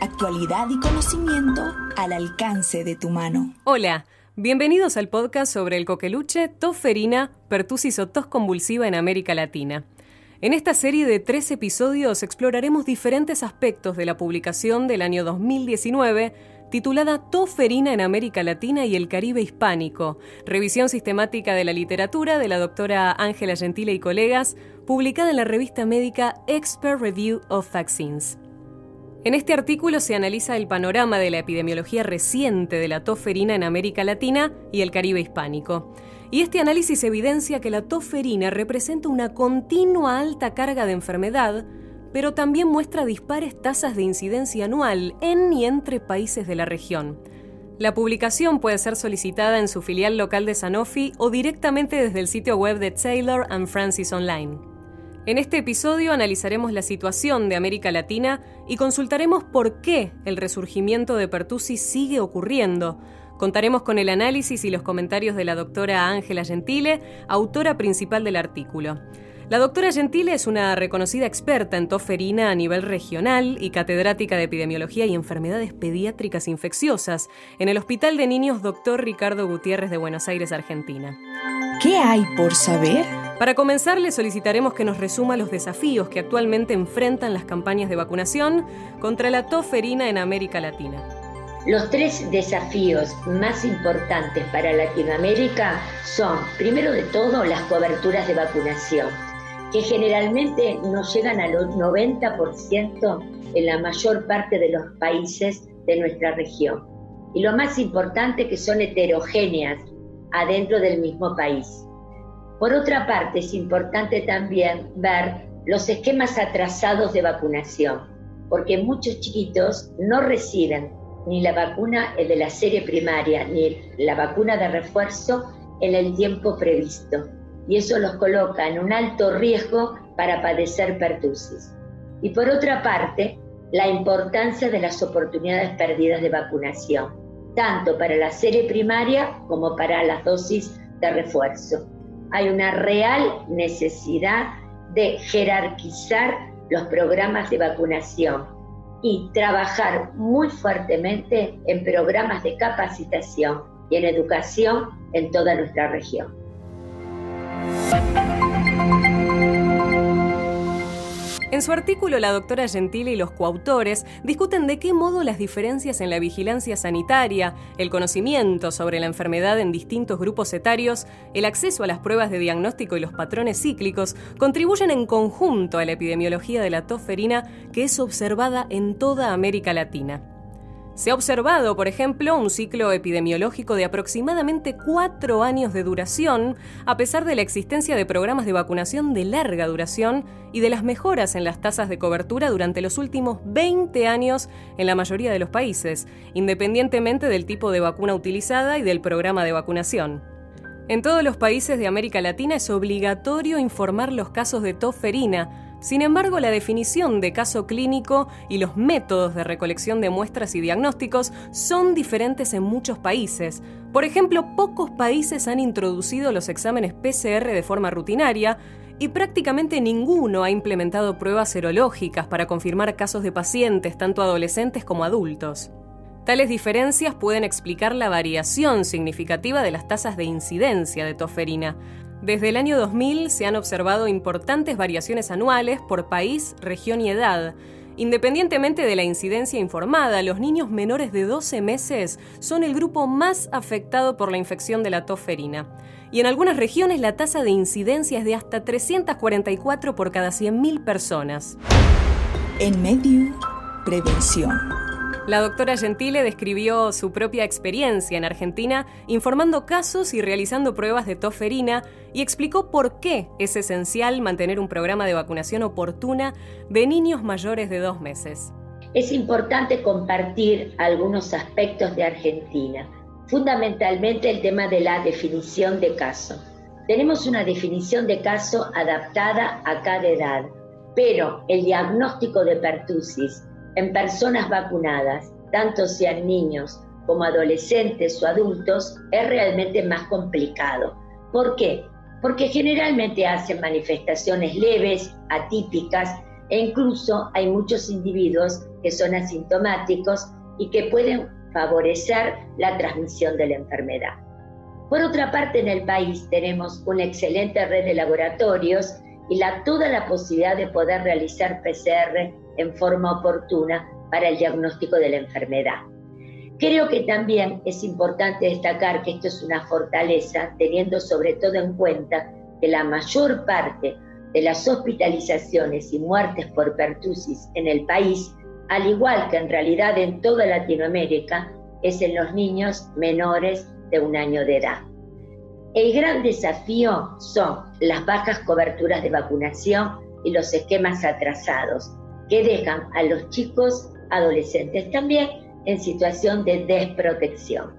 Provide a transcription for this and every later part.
Actualidad y conocimiento al alcance de tu mano. Hola, bienvenidos al podcast sobre el coqueluche, tos ferina, pertusis o tos convulsiva en América Latina. En esta serie de tres episodios exploraremos diferentes aspectos de la publicación del año 2019 titulada Toferina en América Latina y el Caribe Hispánico, revisión sistemática de la literatura de la doctora Ángela Gentile y colegas, publicada en la revista médica Expert Review of Vaccines. En este artículo se analiza el panorama de la epidemiología reciente de la toferina en América Latina y el Caribe hispánico. Y este análisis evidencia que la toferina representa una continua alta carga de enfermedad pero también muestra dispares tasas de incidencia anual en y entre países de la región. La publicación puede ser solicitada en su filial local de Sanofi o directamente desde el sitio web de Taylor and Francis Online. En este episodio analizaremos la situación de América Latina y consultaremos por qué el resurgimiento de pertussis sigue ocurriendo. Contaremos con el análisis y los comentarios de la doctora Ángela Gentile, autora principal del artículo. La doctora Gentile es una reconocida experta en toferina a nivel regional y catedrática de epidemiología y enfermedades pediátricas infecciosas en el Hospital de Niños Dr. Ricardo Gutiérrez de Buenos Aires, Argentina. ¿Qué hay por saber? Para comenzar, le solicitaremos que nos resuma los desafíos que actualmente enfrentan las campañas de vacunación contra la toferina en América Latina. Los tres desafíos más importantes para Latinoamérica son, primero de todo, las coberturas de vacunación que generalmente no llegan al 90% en la mayor parte de los países de nuestra región. Y lo más importante que son heterogéneas adentro del mismo país. Por otra parte, es importante también ver los esquemas atrasados de vacunación, porque muchos chiquitos no reciben ni la vacuna de la serie primaria ni la vacuna de refuerzo en el tiempo previsto y eso los coloca en un alto riesgo para padecer pertusis. Y por otra parte, la importancia de las oportunidades perdidas de vacunación, tanto para la serie primaria como para las dosis de refuerzo. Hay una real necesidad de jerarquizar los programas de vacunación y trabajar muy fuertemente en programas de capacitación y en educación en toda nuestra región. En su artículo, la doctora Gentile y los coautores discuten de qué modo las diferencias en la vigilancia sanitaria, el conocimiento sobre la enfermedad en distintos grupos etarios, el acceso a las pruebas de diagnóstico y los patrones cíclicos contribuyen en conjunto a la epidemiología de la toferina que es observada en toda América Latina. Se ha observado, por ejemplo, un ciclo epidemiológico de aproximadamente cuatro años de duración, a pesar de la existencia de programas de vacunación de larga duración y de las mejoras en las tasas de cobertura durante los últimos 20 años en la mayoría de los países, independientemente del tipo de vacuna utilizada y del programa de vacunación. En todos los países de América Latina es obligatorio informar los casos de toferina, sin embargo, la definición de caso clínico y los métodos de recolección de muestras y diagnósticos son diferentes en muchos países. Por ejemplo, pocos países han introducido los exámenes PCR de forma rutinaria y prácticamente ninguno ha implementado pruebas serológicas para confirmar casos de pacientes, tanto adolescentes como adultos. Tales diferencias pueden explicar la variación significativa de las tasas de incidencia de toferina, desde el año 2000 se han observado importantes variaciones anuales por país, región y edad. Independientemente de la incidencia informada, los niños menores de 12 meses son el grupo más afectado por la infección de la toferina. Y en algunas regiones la tasa de incidencia es de hasta 344 por cada 100.000 personas. En medio, prevención. La doctora Gentile describió su propia experiencia en Argentina informando casos y realizando pruebas de toferina y explicó por qué es esencial mantener un programa de vacunación oportuna de niños mayores de dos meses. Es importante compartir algunos aspectos de Argentina, fundamentalmente el tema de la definición de caso. Tenemos una definición de caso adaptada a cada edad, pero el diagnóstico de pertusis en personas vacunadas, tanto sean niños como adolescentes o adultos, es realmente más complicado. ¿Por qué? Porque generalmente hacen manifestaciones leves, atípicas, e incluso hay muchos individuos que son asintomáticos y que pueden favorecer la transmisión de la enfermedad. Por otra parte, en el país tenemos una excelente red de laboratorios y la, toda la posibilidad de poder realizar PCR en forma oportuna para el diagnóstico de la enfermedad. Creo que también es importante destacar que esto es una fortaleza, teniendo sobre todo en cuenta que la mayor parte de las hospitalizaciones y muertes por pertusis en el país, al igual que en realidad en toda Latinoamérica, es en los niños menores de un año de edad. El gran desafío son las bajas coberturas de vacunación y los esquemas atrasados, que dejan a los chicos adolescentes también en situación de desprotección.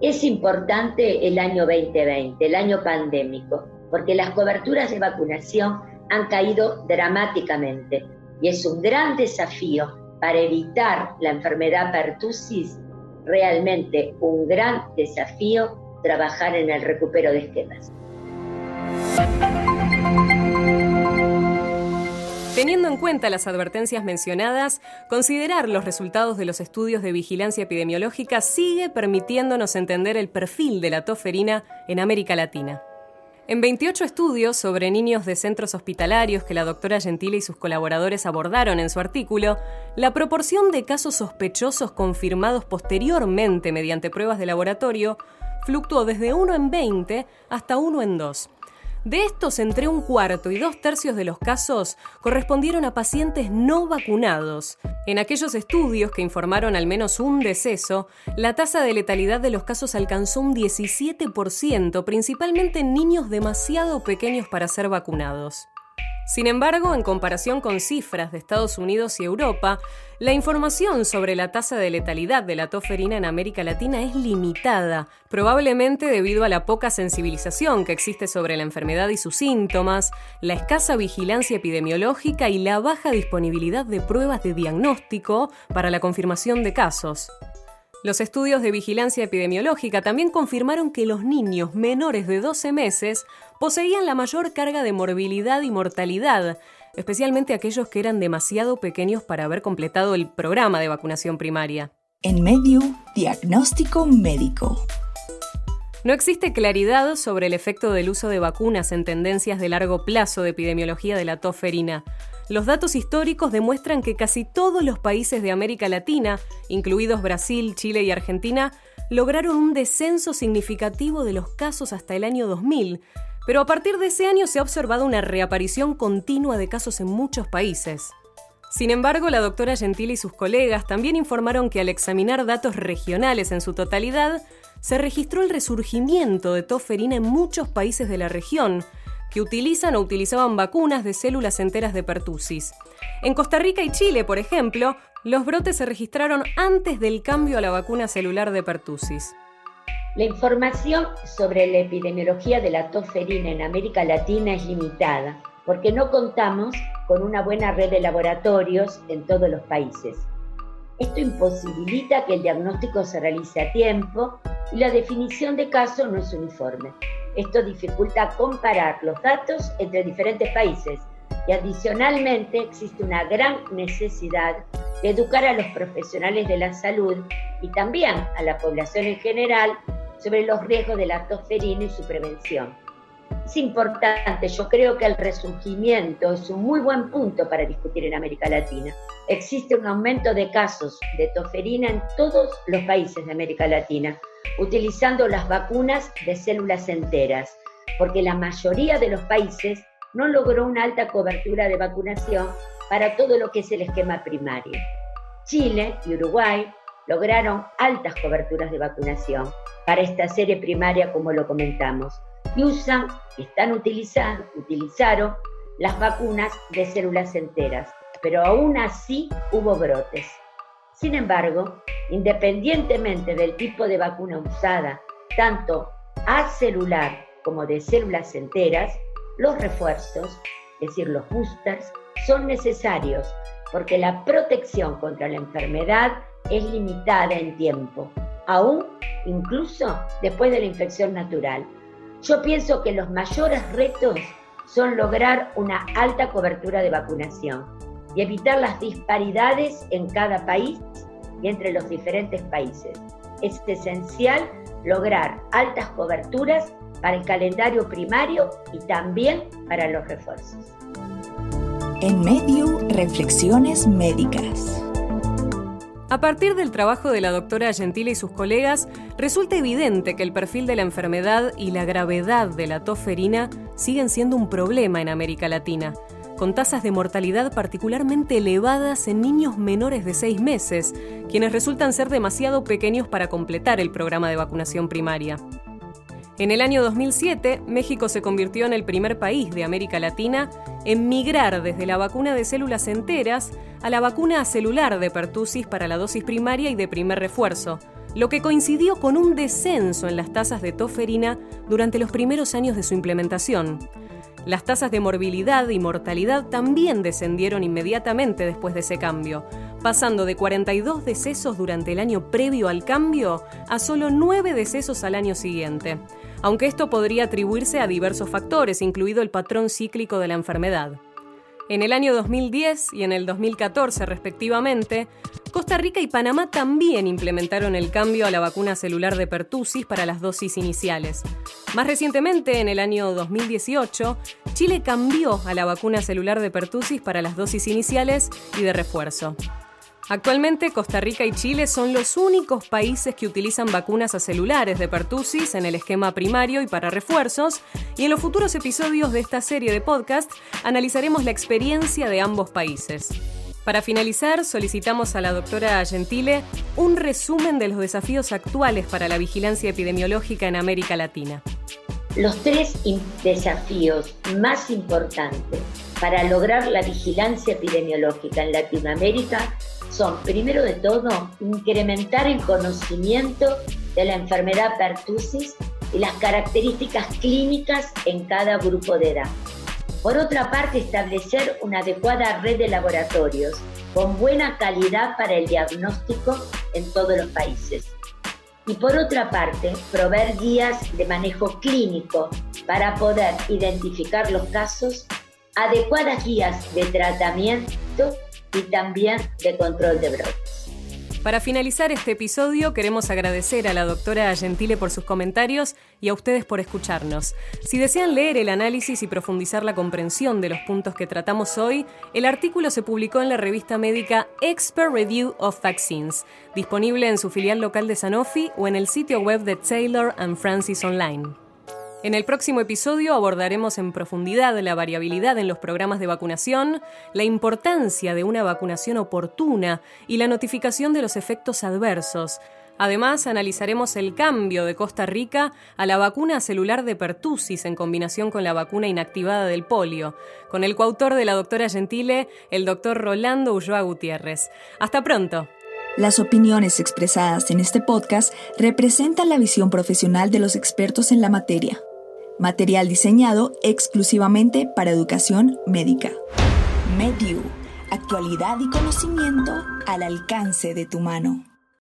Es importante el año 2020, el año pandémico, porque las coberturas de vacunación han caído dramáticamente y es un gran desafío para evitar la enfermedad pertussis, realmente un gran desafío trabajar en el recupero de esquemas. Teniendo en cuenta las advertencias mencionadas, considerar los resultados de los estudios de vigilancia epidemiológica sigue permitiéndonos entender el perfil de la toferina en América Latina. En 28 estudios sobre niños de centros hospitalarios que la doctora Gentile y sus colaboradores abordaron en su artículo, la proporción de casos sospechosos confirmados posteriormente mediante pruebas de laboratorio fluctuó desde 1 en 20 hasta 1 en 2. De estos, entre un cuarto y dos tercios de los casos correspondieron a pacientes no vacunados. En aquellos estudios que informaron al menos un deceso, la tasa de letalidad de los casos alcanzó un 17%, principalmente en niños demasiado pequeños para ser vacunados. Sin embargo, en comparación con cifras de Estados Unidos y Europa, la información sobre la tasa de letalidad de la toferina en América Latina es limitada, probablemente debido a la poca sensibilización que existe sobre la enfermedad y sus síntomas, la escasa vigilancia epidemiológica y la baja disponibilidad de pruebas de diagnóstico para la confirmación de casos. Los estudios de vigilancia epidemiológica también confirmaron que los niños menores de 12 meses poseían la mayor carga de morbilidad y mortalidad, especialmente aquellos que eran demasiado pequeños para haber completado el programa de vacunación primaria. En medio, diagnóstico médico. No existe claridad sobre el efecto del uso de vacunas en tendencias de largo plazo de epidemiología de la toferina. Los datos históricos demuestran que casi todos los países de América Latina, incluidos Brasil, Chile y Argentina, lograron un descenso significativo de los casos hasta el año 2000, pero a partir de ese año se ha observado una reaparición continua de casos en muchos países. Sin embargo, la doctora Gentile y sus colegas también informaron que al examinar datos regionales en su totalidad, se registró el resurgimiento de toferina en muchos países de la región, que utilizan o utilizaban vacunas de células enteras de pertussis. En Costa Rica y Chile, por ejemplo, los brotes se registraron antes del cambio a la vacuna celular de pertussis. La información sobre la epidemiología de la toferina en América Latina es limitada porque no contamos con una buena red de laboratorios en todos los países. Esto imposibilita que el diagnóstico se realice a tiempo y la definición de caso no es uniforme. Esto dificulta comparar los datos entre diferentes países y adicionalmente existe una gran necesidad de educar a los profesionales de la salud y también a la población en general sobre los riesgos de la toferina y su prevención. Es importante, yo creo que el resurgimiento es un muy buen punto para discutir en América Latina. Existe un aumento de casos de toferina en todos los países de América Latina, utilizando las vacunas de células enteras, porque la mayoría de los países no logró una alta cobertura de vacunación para todo lo que es el esquema primario. Chile y Uruguay lograron altas coberturas de vacunación para esta serie primaria, como lo comentamos, y usan, están utilizando, utilizaron las vacunas de células enteras, pero aún así hubo brotes. Sin embargo, independientemente del tipo de vacuna usada, tanto acelular como de células enteras, los refuerzos, es decir, los boosters, son necesarios porque la protección contra la enfermedad es limitada en tiempo, aún incluso después de la infección natural. Yo pienso que los mayores retos son lograr una alta cobertura de vacunación y evitar las disparidades en cada país y entre los diferentes países. Es esencial lograr altas coberturas para el calendario primario y también para los refuerzos. En medio, reflexiones médicas. A partir del trabajo de la doctora Gentile y sus colegas, resulta evidente que el perfil de la enfermedad y la gravedad de la toferina siguen siendo un problema en América Latina, con tasas de mortalidad particularmente elevadas en niños menores de 6 meses, quienes resultan ser demasiado pequeños para completar el programa de vacunación primaria. En el año 2007, México se convirtió en el primer país de América Latina en migrar desde la vacuna de células enteras a la vacuna celular de pertussis para la dosis primaria y de primer refuerzo, lo que coincidió con un descenso en las tasas de toferina durante los primeros años de su implementación. Las tasas de morbilidad y mortalidad también descendieron inmediatamente después de ese cambio, pasando de 42 decesos durante el año previo al cambio a solo 9 decesos al año siguiente, aunque esto podría atribuirse a diversos factores, incluido el patrón cíclico de la enfermedad. En el año 2010 y en el 2014, respectivamente, Costa Rica y Panamá también implementaron el cambio a la vacuna celular de pertussis para las dosis iniciales. Más recientemente, en el año 2018, Chile cambió a la vacuna celular de pertussis para las dosis iniciales y de refuerzo. Actualmente Costa Rica y Chile son los únicos países que utilizan vacunas a celulares de pertussis en el esquema primario y para refuerzos, y en los futuros episodios de esta serie de podcast analizaremos la experiencia de ambos países. Para finalizar, solicitamos a la doctora Gentile un resumen de los desafíos actuales para la vigilancia epidemiológica en América Latina. Los tres desafíos más importantes para lograr la vigilancia epidemiológica en Latinoamérica son, primero de todo, incrementar el conocimiento de la enfermedad pertussis y las características clínicas en cada grupo de edad. Por otra parte, establecer una adecuada red de laboratorios con buena calidad para el diagnóstico en todos los países. Y por otra parte, proveer guías de manejo clínico para poder identificar los casos, adecuadas guías de tratamiento y también de control de brotes. Para finalizar este episodio, queremos agradecer a la doctora Gentile por sus comentarios y a ustedes por escucharnos. Si desean leer el análisis y profundizar la comprensión de los puntos que tratamos hoy, el artículo se publicó en la revista médica Expert Review of Vaccines, disponible en su filial local de Sanofi o en el sitio web de Taylor and Francis Online. En el próximo episodio abordaremos en profundidad la variabilidad en los programas de vacunación, la importancia de una vacunación oportuna y la notificación de los efectos adversos. Además, analizaremos el cambio de Costa Rica a la vacuna celular de pertussis en combinación con la vacuna inactivada del polio, con el coautor de la doctora Gentile, el doctor Rolando Ulloa Gutiérrez. Hasta pronto. Las opiniones expresadas en este podcast representan la visión profesional de los expertos en la materia material diseñado exclusivamente para educación médica. Mediu, actualidad y conocimiento al alcance de tu mano.